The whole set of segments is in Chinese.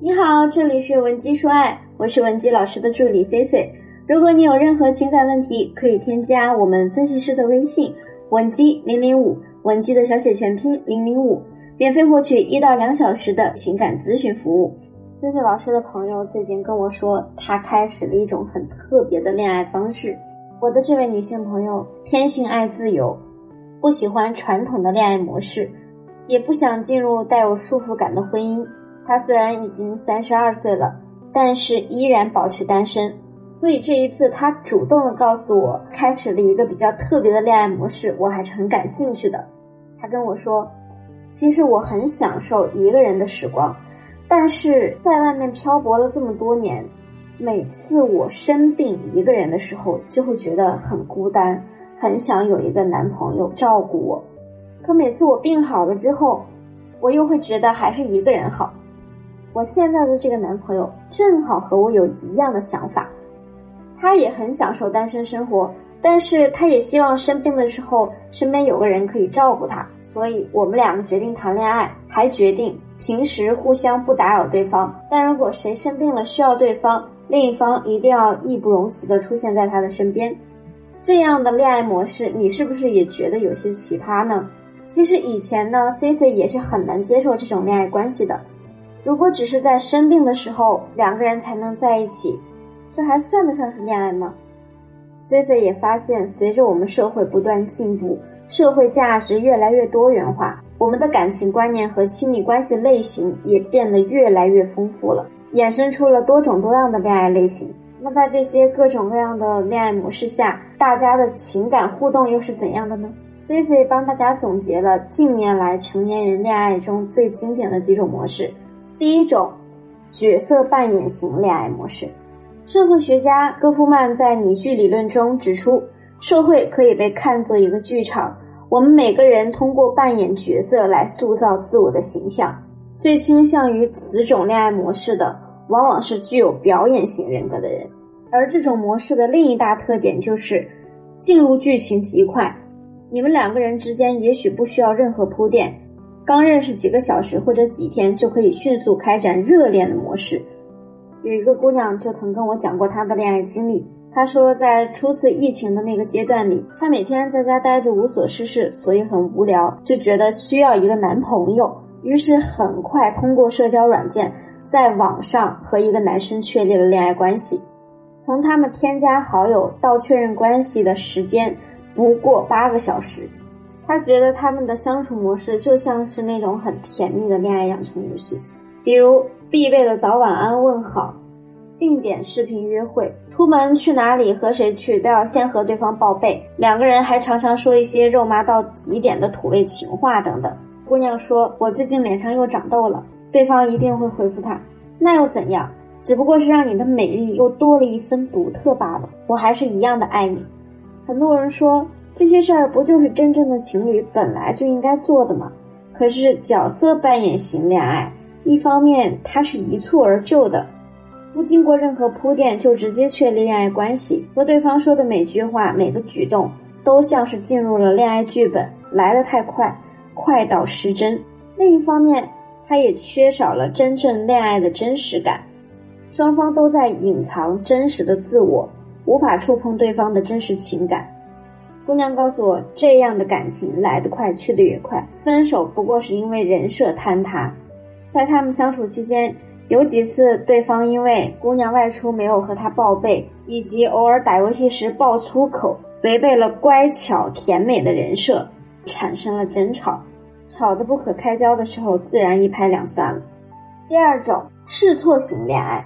你好，这里是文姬说爱，我是文姬老师的助理 C C。如果你有任何情感问题，可以添加我们分析师的微信文姬零零五，文姬的小写全拼零零五，免费获取一到两小时的情感咨询服务。C C 老师的朋友最近跟我说，他开始了一种很特别的恋爱方式。我的这位女性朋友天性爱自由，不喜欢传统的恋爱模式。也不想进入带有束缚感的婚姻。他虽然已经三十二岁了，但是依然保持单身。所以这一次，他主动的告诉我，开始了一个比较特别的恋爱模式，我还是很感兴趣的。他跟我说，其实我很享受一个人的时光，但是在外面漂泊了这么多年，每次我生病一个人的时候，就会觉得很孤单，很想有一个男朋友照顾我。可每次我病好了之后，我又会觉得还是一个人好。我现在的这个男朋友正好和我有一样的想法，他也很享受单身生活，但是他也希望生病的时候身边有个人可以照顾他。所以我们两个决定谈恋爱，还决定平时互相不打扰对方。但如果谁生病了需要对方，另一方一定要义不容辞的出现在他的身边。这样的恋爱模式，你是不是也觉得有些奇葩呢？其实以前呢，C C 也是很难接受这种恋爱关系的。如果只是在生病的时候两个人才能在一起，这还算得上是恋爱吗？C C 也发现，随着我们社会不断进步，社会价值越来越多元化，我们的感情观念和亲密关系类型也变得越来越丰富了，衍生出了多种多样的恋爱类型。那在这些各种各样的恋爱模式下，大家的情感互动又是怎样的呢？C C 帮大家总结了近年来成年人恋爱中最经典的几种模式。第一种，角色扮演型恋爱模式。社会学家戈夫曼在拟剧理论中指出，社会可以被看作一个剧场，我们每个人通过扮演角色来塑造自我的形象。最倾向于此种恋爱模式的，往往是具有表演型人格的人。而这种模式的另一大特点就是进入剧情极快。你们两个人之间也许不需要任何铺垫，刚认识几个小时或者几天就可以迅速开展热恋的模式。有一个姑娘就曾跟我讲过她的恋爱经历，她说在初次疫情的那个阶段里，她每天在家待着无所事事，所以很无聊，就觉得需要一个男朋友，于是很快通过社交软件在网上和一个男生确立了恋爱关系。从他们添加好友到确认关系的时间。不过八个小时，他觉得他们的相处模式就像是那种很甜蜜的恋爱养成游戏，比如必备的早晚安问好，定点视频约会，出门去哪里和谁去都要先和对方报备，两个人还常常说一些肉麻到极点的土味情话等等。姑娘说：“我最近脸上又长痘了。”对方一定会回复她：“那又怎样？只不过是让你的美丽又多了一分独特罢了。我还是一样的爱你。”很多人说这些事儿不就是真正的情侣本来就应该做的吗？可是角色扮演型恋爱，一方面它是一蹴而就的，不经过任何铺垫就直接确立恋爱关系，和对方说的每句话、每个举动都像是进入了恋爱剧本，来得太快，快到失真。另一方面，它也缺少了真正恋爱的真实感，双方都在隐藏真实的自我。无法触碰对方的真实情感，姑娘告诉我，这样的感情来得快，去得也快。分手不过是因为人设坍塌。在他们相处期间，有几次对方因为姑娘外出没有和他报备，以及偶尔打游戏时爆粗口，违背了乖巧甜美的人设，产生了争吵，吵得不可开交的时候，自然一拍两散了。第二种试错型恋爱，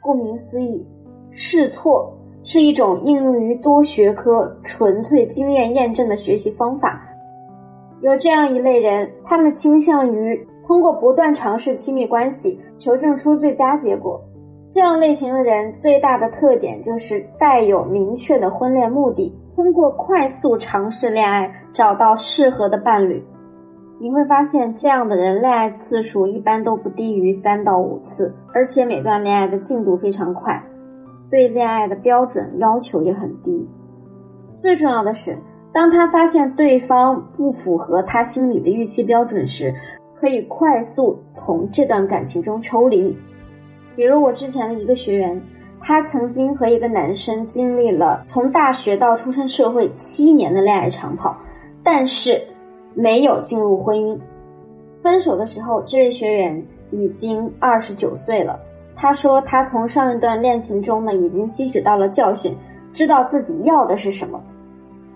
顾名思义，试错。是一种应用于多学科、纯粹经验验证的学习方法。有这样一类人，他们倾向于通过不断尝试亲密关系，求证出最佳结果。这样类型的人最大的特点就是带有明确的婚恋目的，通过快速尝试恋爱找到适合的伴侣。你会发现，这样的人恋爱次数一般都不低于三到五次，而且每段恋爱的进度非常快。对恋爱的标准要求也很低，最重要的是，当他发现对方不符合他心里的预期标准时，可以快速从这段感情中抽离，比如我之前的一个学员，他曾经和一个男生经历了从大学到出身社会七年的恋爱长跑，但是没有进入婚姻。分手的时候，这位学员已经二十九岁了。他说，他从上一段恋情中呢，已经吸取到了教训，知道自己要的是什么。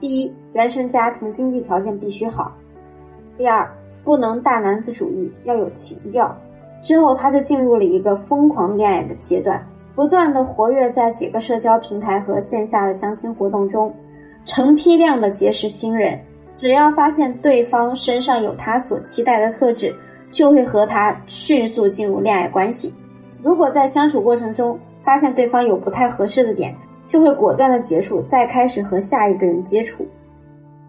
第一，原生家庭经济条件必须好；第二，不能大男子主义，要有情调。之后，他就进入了一个疯狂恋爱的阶段，不断的活跃在几个社交平台和线下的相亲活动中，成批量的结识新人。只要发现对方身上有他所期待的特质，就会和他迅速进入恋爱关系。如果在相处过程中发现对方有不太合适的点，就会果断的结束，再开始和下一个人接触。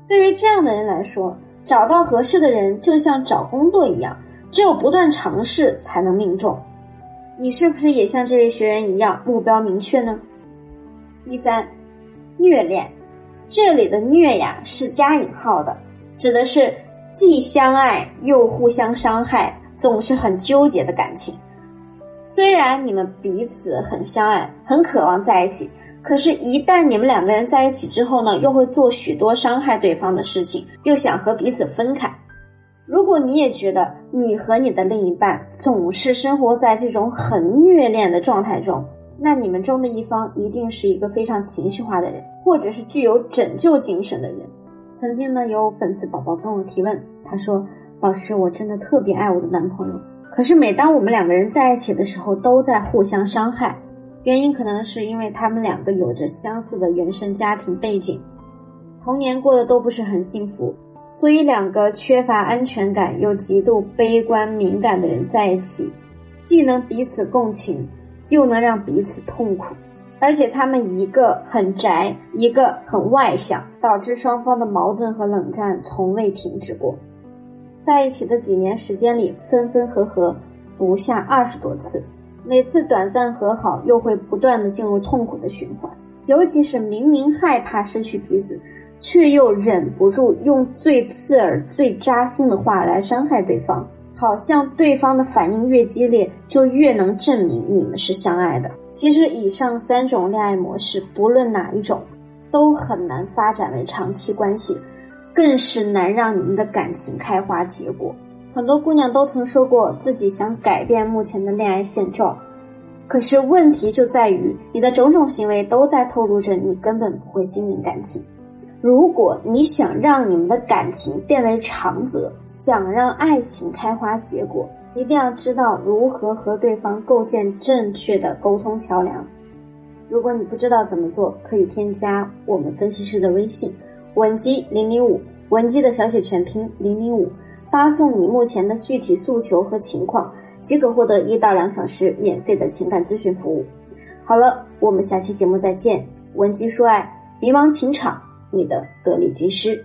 对于这样的人来说，找到合适的人就像找工作一样。只有不断尝试才能命中。你是不是也像这位学员一样目标明确呢？第三，虐恋，这里的虐呀是加引号的，指的是既相爱又互相伤害，总是很纠结的感情。虽然你们彼此很相爱，很渴望在一起，可是，一旦你们两个人在一起之后呢，又会做许多伤害对方的事情，又想和彼此分开。如果你也觉得你和你的另一半总是生活在这种很虐恋的状态中，那你们中的一方一定是一个非常情绪化的人，或者是具有拯救精神的人。曾经呢，有粉丝宝宝跟我提问，他说：“老师，我真的特别爱我的男朋友，可是每当我们两个人在一起的时候，都在互相伤害。原因可能是因为他们两个有着相似的原生家庭背景，童年过得都不是很幸福。”所以，两个缺乏安全感又极度悲观敏感的人在一起，既能彼此共情，又能让彼此痛苦。而且，他们一个很宅，一个很外向，导致双方的矛盾和冷战从未停止过。在一起的几年时间里，分分合合不下二十多次，每次短暂和好，又会不断的进入痛苦的循环。尤其是明明害怕失去彼此。却又忍不住用最刺耳、最扎心的话来伤害对方，好像对方的反应越激烈，就越能证明你们是相爱的。其实，以上三种恋爱模式，不论哪一种，都很难发展为长期关系，更是难让你们的感情开花结果。很多姑娘都曾说过自己想改变目前的恋爱现状，可是问题就在于你的种种行为都在透露着你根本不会经营感情。如果你想让你们的感情变为长则，想让爱情开花结果，一定要知道如何和对方构建正确的沟通桥梁。如果你不知道怎么做，可以添加我们分析师的微信文姬零零五，文姬的小写全拼零零五，发送你目前的具体诉求和情况，即可获得一到两小时免费的情感咨询服务。好了，我们下期节目再见，文姬说爱，迷茫情场。你的得力军师。